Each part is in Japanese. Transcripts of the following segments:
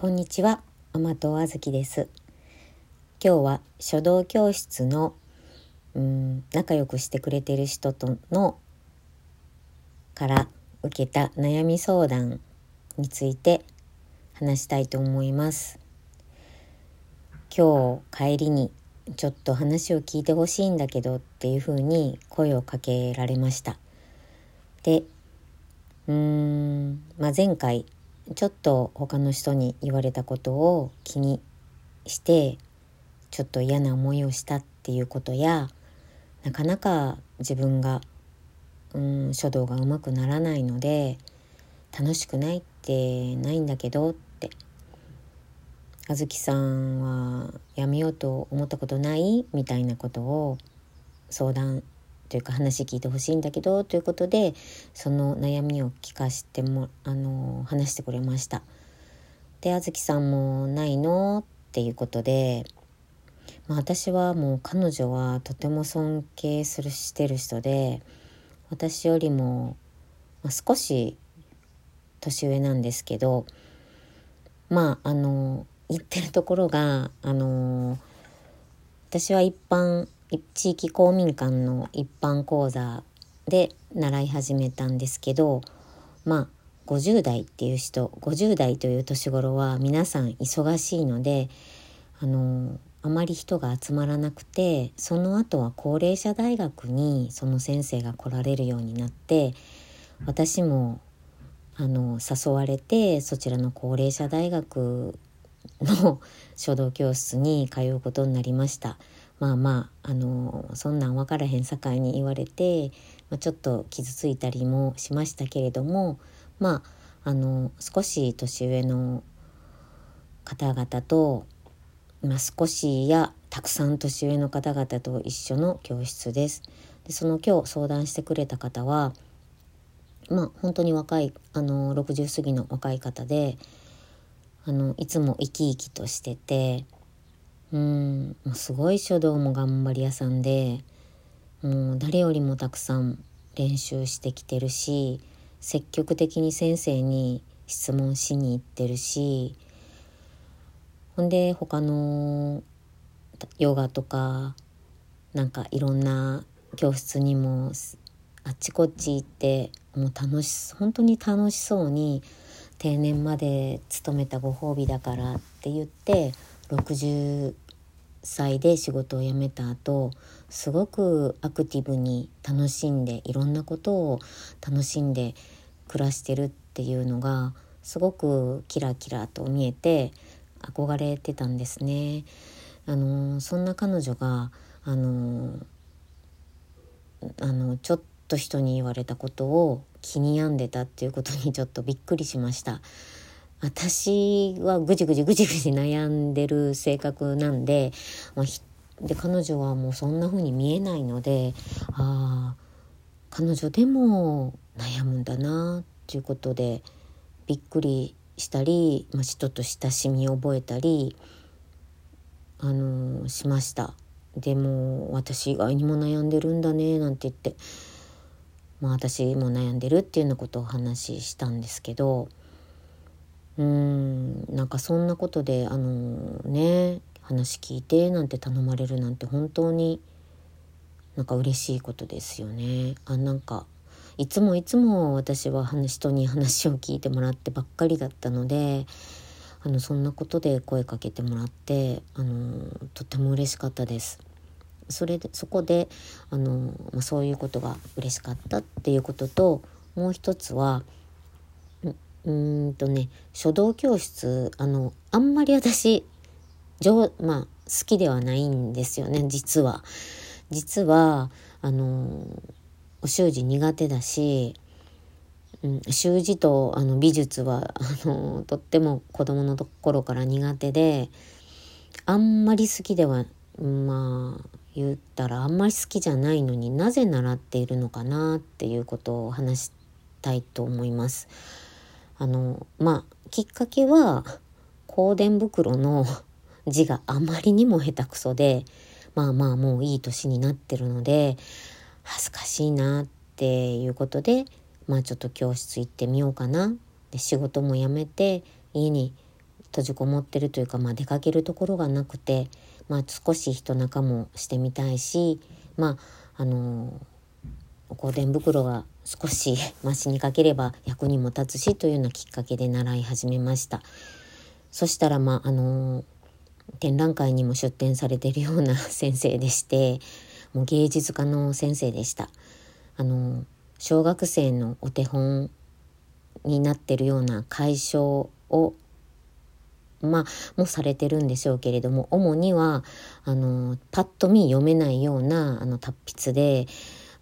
こんにちは、甘党あずきです。今日は書道教室のうん仲良くしてくれてる人とのから受けた悩み相談について話したいと思います。今日帰りにちょっと話を聞いてほしいんだけどっていうふうに声をかけられました。で、うーん、まあ、前回ちょっと他の人に言われたことを気にしてちょっと嫌な思いをしたっていうことやなかなか自分がうん書道がうまくならないので楽しくないってないんだけどって。あずきさんはやめようと思ったことない？みたいなことを相談というか話聞いてほしいんだけどということでその悩みを聞かしてもあの話してくれました。であずきさんもないの？っていうことで、まあ、私はもう彼女はとても尊敬するしてる人で私よりも、ま、少し年上なんですけどまああの言ってるところがあの私は一般地域公民館の一般講座で習い始めたんですけどまあ50代っていう人50代という年頃は皆さん忙しいのであのあまり人が集まらなくてその後は高齢者大学にその先生が来られるようになって私もあの誘われてそちらの高齢者大学の 書道教室に通うことになりました。まあまああのそんなん分からへんさかいに言われて、まあ、ちょっと傷ついたりもしましたけれどもまああの少し年上の方々と、まあ、少しやたくさん年上の方々と一緒の教室です。でその今日相談してくれた方はまあ本当に若いあの60過ぎの若い方であのいつも生き生きとしててうん。すごい書道も頑張り屋さんでもう誰よりもたくさん練習してきてるし積極的に先生に質問しに行ってるしほんで他のヨガとかなんかいろんな教室にもあっちこっち行ってもう楽し本当に楽しそうに定年まで勤めたご褒美だからって言って60歳で仕事を辞めた後すごくアクティブに楽しんでいろんなことを楽しんで暮らしてるっていうのがすごくキラキラと見えて憧れてたんですね。あのそんな彼女があのあのちょっと人に言われたことを気に病んでたっていうことにちょっとびっくりしました。私はぐじぐじぐじぐじ悩んでる性格なんで,、で彼女はもうそんな風に見えないのでああ彼女でも悩むんだなっていうことでびっくりしたり、まあ、人と親しみを覚えたり、あのー、しました。でも私以外にも悩んでるんだねなんて言って、まあ、私も悩んでるっていうようなことをお話ししたんですけど。うんなんかそんなことであのね話聞いてなんて頼まれるなんて本当になんか嬉しいことですよね。あなんかいつもいつも私は人に話を聞いてもらってばっかりだったのであのそんなことで声かけてもらってあのとても嬉しかったです。それでそこであの、まあ、そういうことが嬉しかったっていうことともう一つはうんとね書道教室あのあんまり私上まあ好きではないんですよね実は。実はあのお習字苦手だし、うん、習字とあの美術はあのとっても子供の頃から苦手であんまり好きではまあ言ったらあんまり好きじゃないのになぜ習っているのかなっていうことを話したいと思います。あのまあきっかけは香典袋の 字があまりにも下手くそでまあまあもういい年になってるので恥ずかしいなっていうことでまあちょっと教室行ってみようかな。で仕事も辞めて家に閉じこもってるというか、まあ、出かけるところがなくて、まあ、少し人仲もしてみたいしまああのお香典袋が少しマシにかければ役にも立つしというようなきっかけで習い始めました。そしたらまああの展覧会にも出展されてるような 先生でしてもう芸術家の先生でした。あの小学生のお手本になってるような解消をまあもされてるんでしょうけれども主にはあのパッと見読めないようなあの達筆で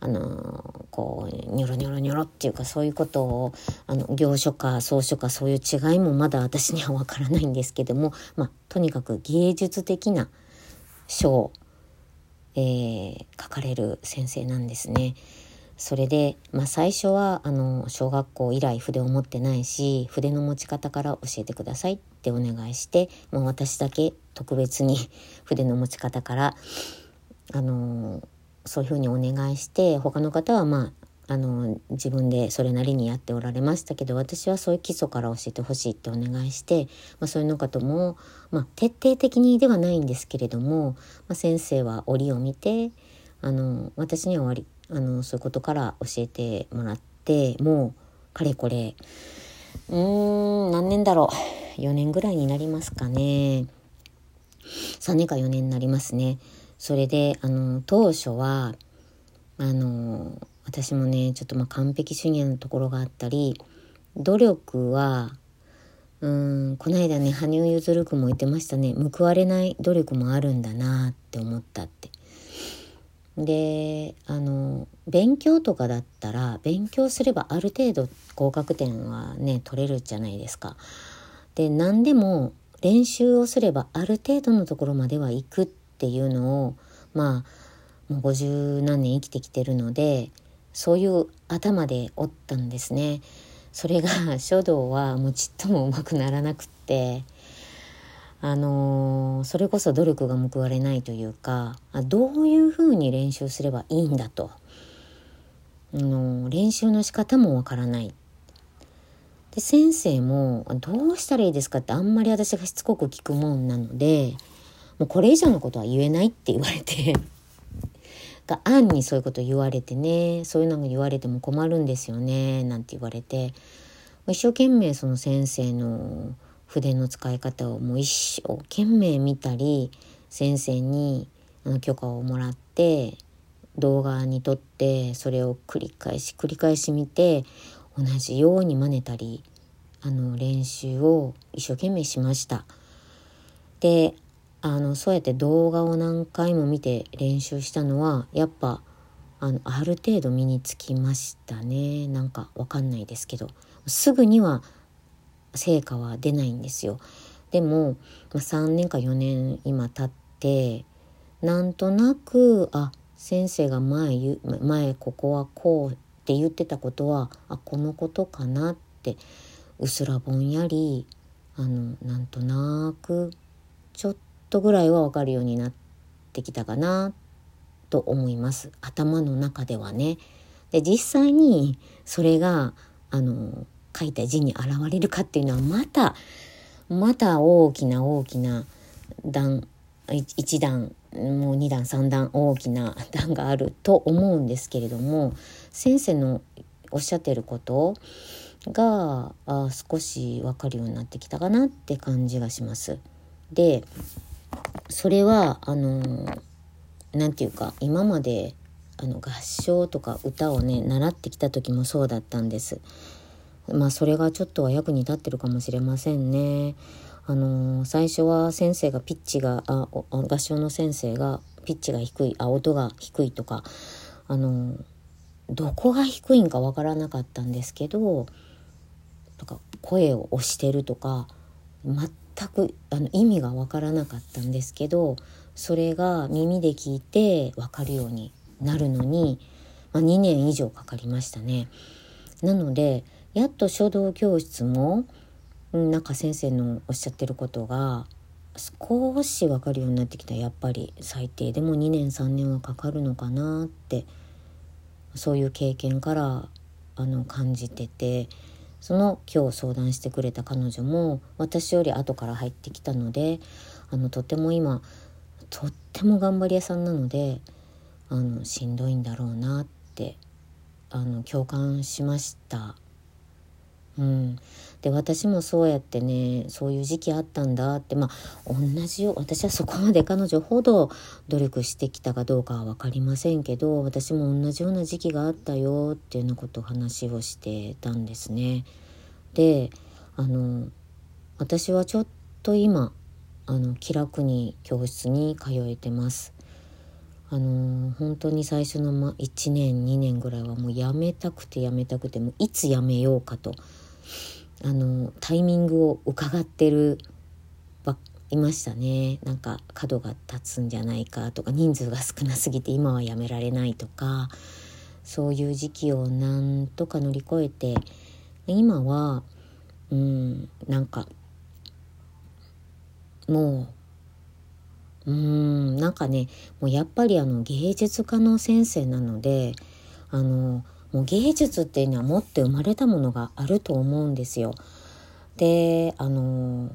あのこうニョロニョロニョロっていうかそういうことをあの行書か草書かそういう違いもまだ私にはわからないんですけども、まあ、とにかく芸術的な書を、えー、書かれる先生なんですね。それで、まあ、最初はあの小学校以来筆を持ってないし筆の持ち方から教えてくださいってお願いしてもう私だけ特別に筆の持ち方からあのそういうふうにお願いして他の方はまああの自分でそれなりにやっておられましたけど私はそういう基礎から教えてほしいってお願いして、まあ、そういうの方も、まあ、徹底的にではないんですけれども、まあ、先生は折を見てあの私には終わりあのそういうことから教えてもらってもうかれこれうーん何年だろう4年ぐらいになりますかね。3年か4年になりますね。それであの当初はあの私もねちょっとまあ完璧主義のところがあったり努力はうんこの間ね羽生結弦君も言ってましたね報われない努力もあるんだなって思ったってであの勉強とかだったら勉強すればある程度合格点はね取れるじゃないですか。で何でも練習をすればある程度のところまでは行くっていうのをまあもう50何年生きてきてるのでそういう頭でおったんですね。それが書道はもうちっともうまくならなくってあの、それこそ努力が報われないというかどういうふうに練習すればいいんだと、あの、練習の仕方もわからないで先生も「どうしたらいいですか?」ってあんまり私がしつこく聞くもんなのでもうこれ以上のことは言えないって言われて。が暗にそういうこと言われてね。そういうのが言われても困るんですよね。なんて言われて。一生懸命その先生の筆の使い方をもう一生懸命見たり先生にあの許可をもらって動画に撮ってそれを繰り返し繰り返し見て同じように真似たりあの練習を一生懸命しました。であのそうやって動画を何回も見て練習したのはやっぱあのある程度身につきましたねなんかわかんないですけどすぐには成果は出ないんですよ。でも、まあ、3年か4年今経ってなんとなくあ先生が前前ここはこうって言ってたことはあこのことかなってうすらぼんやりあのなんとなくちょっとぐらいは分かるようになってきたかなと思います頭の中ではね。で実際にそれがあの書いた字に現れるかっていうのはまたまた大きな大きな段1段もう2段3段大きな段があると思うんですけれども先生のおっしゃってることがあ少し分かるようになってきたかなって感じがします。でそれはあの何て言うか今まであの合唱とか歌をね習ってきた時もそうだったんです。まあそれがちょっとは役に立ってるかもしれませんね。あの、最初は先生がピッチがあ合唱の先生がピッチが低いあ音が低いとかあの、どこが低いんかわからなかったんですけどとか声を押してるとか全くあの意味がわからなかったんですけどそれが耳で聞いてわかるようになるのに、まあ、2年以上かかりましたね。なのでやっと書道教室もなんか先生のおっしゃってることが少し分かるようになってきたやっぱり最低でも2年3年はかかるのかなってそういう経験からあの感じててその今日相談してくれた彼女も私より後から入ってきたのであのとても今とっても頑張り屋さんなのであのしんどいんだろうなってあの共感しました。うん、で私もそうやってねそういう時期あったんだってまあ同じよ私はそこまで彼女ほど努力してきたかどうかは分かりませんけど私も同じような時期があったよっていうようなことを話をしてたんですね。であの私はちょっと今あの気楽に教室に通えてます。あの本当に最初の、ま、1年2年ぐらいはもうやめたくてやめたくてもいつやめようかとあのタイミングを伺ってるいましたね。なんか角が立つんじゃないかとか人数が少なすぎて今はやめられないとかそういう時期をなんとか乗り越えて今はうんなんかもううんなんかねもうやっぱりあの芸術家の先生なのであのもう芸術っていうのは持って生まれたものがあると思うんですよ。であの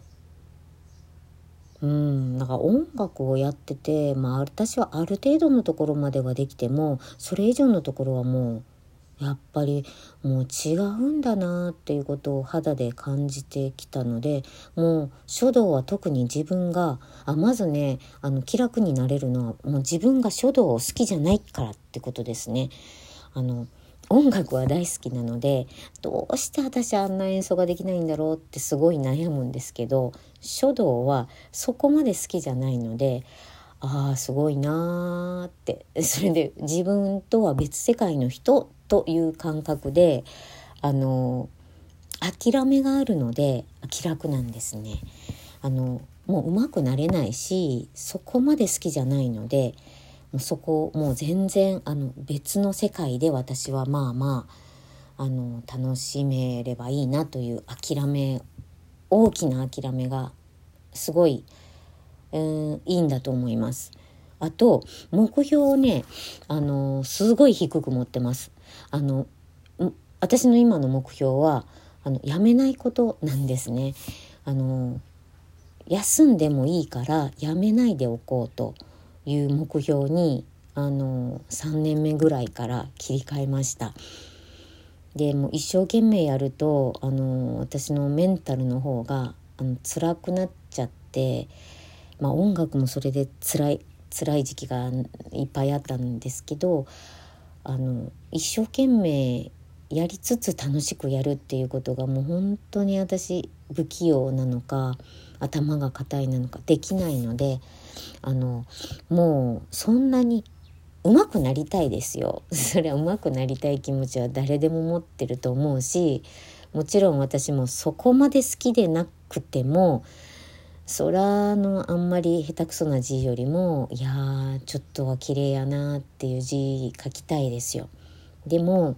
うんなんか音楽をやってて、まあ、私はある程度のところまではできてもそれ以上のところはもうやっぱりもう違うんだなっていうことを肌で感じてきたのでもう書道は特に自分があまずねあの気楽になれるのはもう自分が書道を好きじゃないからってことですね。あの音楽は大好きなのでどうして私あんな演奏ができないんだろうってすごい悩むんですけど書道はそこまで好きじゃないのでああすごいなーってそれで自分とは別世界の人という感覚であの諦めがあるので気楽なんですね。あのもう上手くなれないしそこまで好きじゃないのでもうそこもう全然あの別の世界で私はまあまああの楽しめればいいなという諦め大きな諦めがすごい、えー、いいんだと思います。あと目標をねあのすごい低く持ってます。あの私の今の目標はあのやめないことなんですね。あの休んでもいいからやめないでおこうと。いう目標にあの3年目ぐらいから切り替えました。でも一生懸命やるとあの私のメンタルの方があの辛くなっちゃって、まあ、音楽もそれで辛い辛い時期がいっぱいあったんですけどあの一生懸命やりつつ楽しくやるっていうことがもう本当に私不器用なのか頭が硬いなのかできないのであのもうそんなに上手くなりたいですよ それは上手くなりたい気持ちは誰でも持ってると思うしもちろん私もそこまで好きでなくても空のあんまり下手くそな字よりもいやーちょっとは綺麗やなっていう字書きたいですよ。でも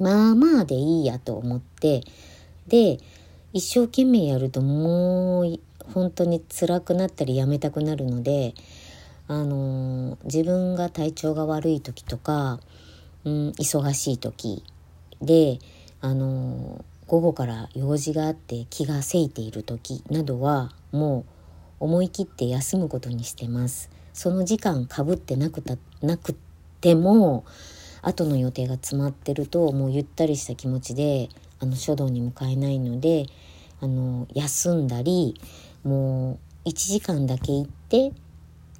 まあまあでいいやと思ってで一生懸命やるともう本当に辛くなったりやめたくなるので、あの自分が体調が悪い時とか、うん、忙しい時で、あの午後から用事があって気がせいている時などはもう思い切って休むことにしてます。その時間かぶってなくたなくても後の予定が詰まってるともうゆったりした気持ちであの書道に向かえないのであの休んだりもう1時間だけ行って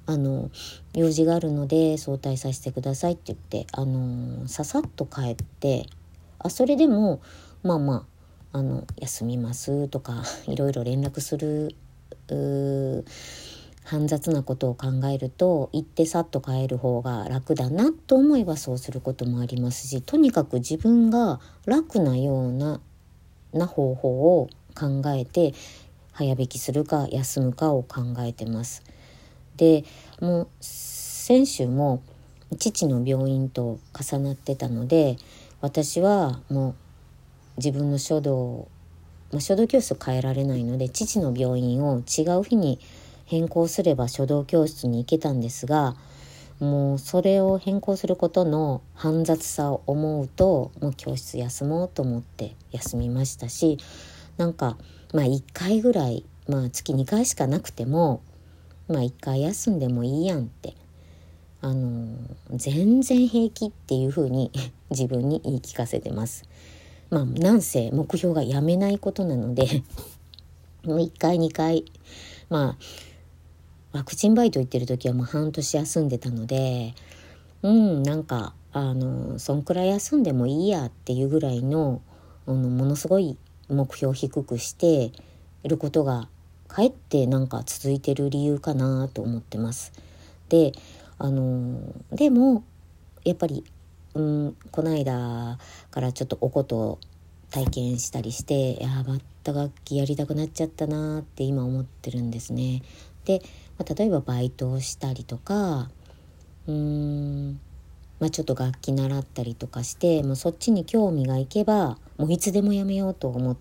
あの用事があるので早退させてくださいって言ってあのささっと帰ってあそれでもまあまああの休みますとか いろいろ連絡する煩雑なことを考えると行ってさっと帰る方が楽だなと思えばそうすることもありますしとにかく自分が楽なようなな方法を考えて早引きするか休むかを考えてます。でもう先週も父の病院と重なってたので私はもう自分の書道、まあ、書道教室変えられないので父の病院を違う日に変更すれば書道教室に行けたんですがもうそれを変更することの煩雑さを思うともう教室休もうと思って休みましたしなんかまあ1回ぐらいまあ月2回しかなくてもまあ1回休んでもいいやんってあの全然平気っていう風に 自分に言い聞かせてます。まあなんせ目標がやめないことなのでもう1回2回まあワクチンバイト行ってる時はもう半年休んでたのでうんなんかあのそんくらい休んでもいいやっていうぐらいのあのものすごい目標を低くしていることがかえってなんか続いてる理由かなと思ってます。であのでもやっぱり、うん、この間からちょっとおこと体験したりしていやまた楽器やりたくなっちゃったなって今思ってるんですね。で、まあ、例えばバイトをしたりとかうーん、まあ、ちょっと楽器習ったりとかしてもうそっちに興味がいけばもういつでもやめようと思っ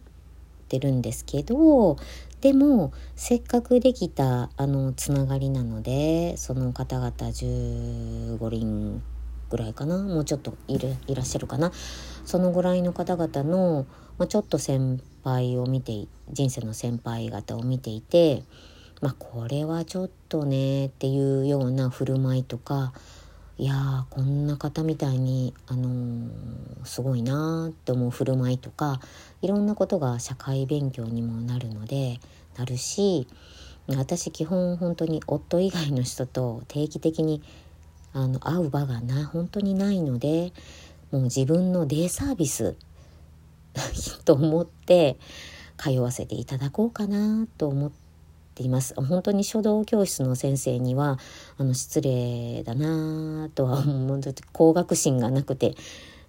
てるんですけどでもせっかくできたあのつながりなのでその方々15人ぐらいかなもうちょっといるいらっしゃるかな。そのぐらいの方々の、まあ、ちょっと先輩を見て人生の先輩方を見ていてまあこれはちょっとねっていうような振る舞いとかいやこんな方みたいに、あのー、すごいなって思う振る舞いとかいろんなことが社会勉強にもなるのでなるし私基本本当に夫以外の人と定期的にあの会う場がな本当にないのでもう自分のデイサービス と思って通わせていただこうかなと思ってています。本当に書道教室の先生にはあの失礼だなとは思う高学心がなくて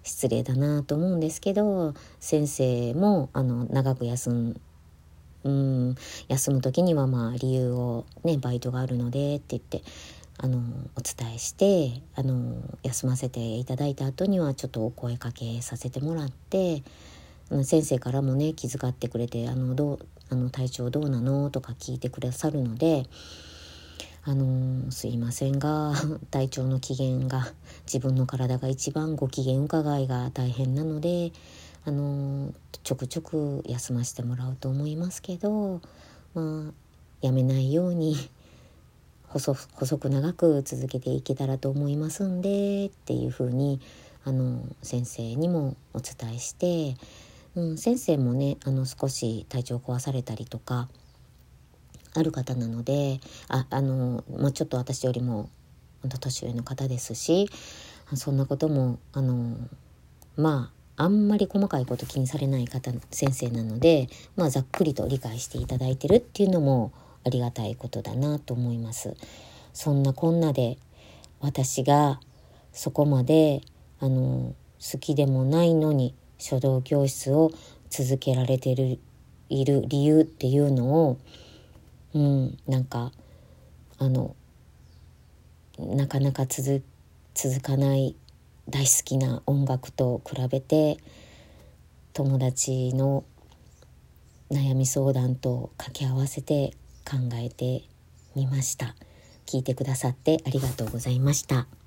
失礼だなと思うんですけど先生もあの長く休んうん休む時にはまあ理由をねバイトがあるのでって言ってあのお伝えしてあの休ませていただいた後にはちょっとお声かけさせてもらって先生からもね気遣ってくれてあのどうあの体調どうなの？とか聞いてくださるのであのすいませんが 体調の機嫌が自分の体が一番ご機嫌伺いが大変なのであのちょくちょく休ませてもらおうと思いますけどまあやめないように細細く長く続けていけたらと思いますんでっていうふうにあの先生にもお伝えしてうん、先生もねあの少し体調壊されたりとかある方なのでああの、まあ、ちょっと私よりも年上の方ですしそんなこともあのまああんまり細かいこと気にされない方先生なので、まあ、ざっくりと理解していただいてるっていうのもありがたいことだなと思います。そんなこんなで私がそこまであの好きでもないのに書道教室を続けられてるいる理由っていうのをうんなんかあのなかなか続続かない大好きな音楽と比べて友達の悩み相談と掛け合わせて考えてみました聞いてくださってありがとうございました。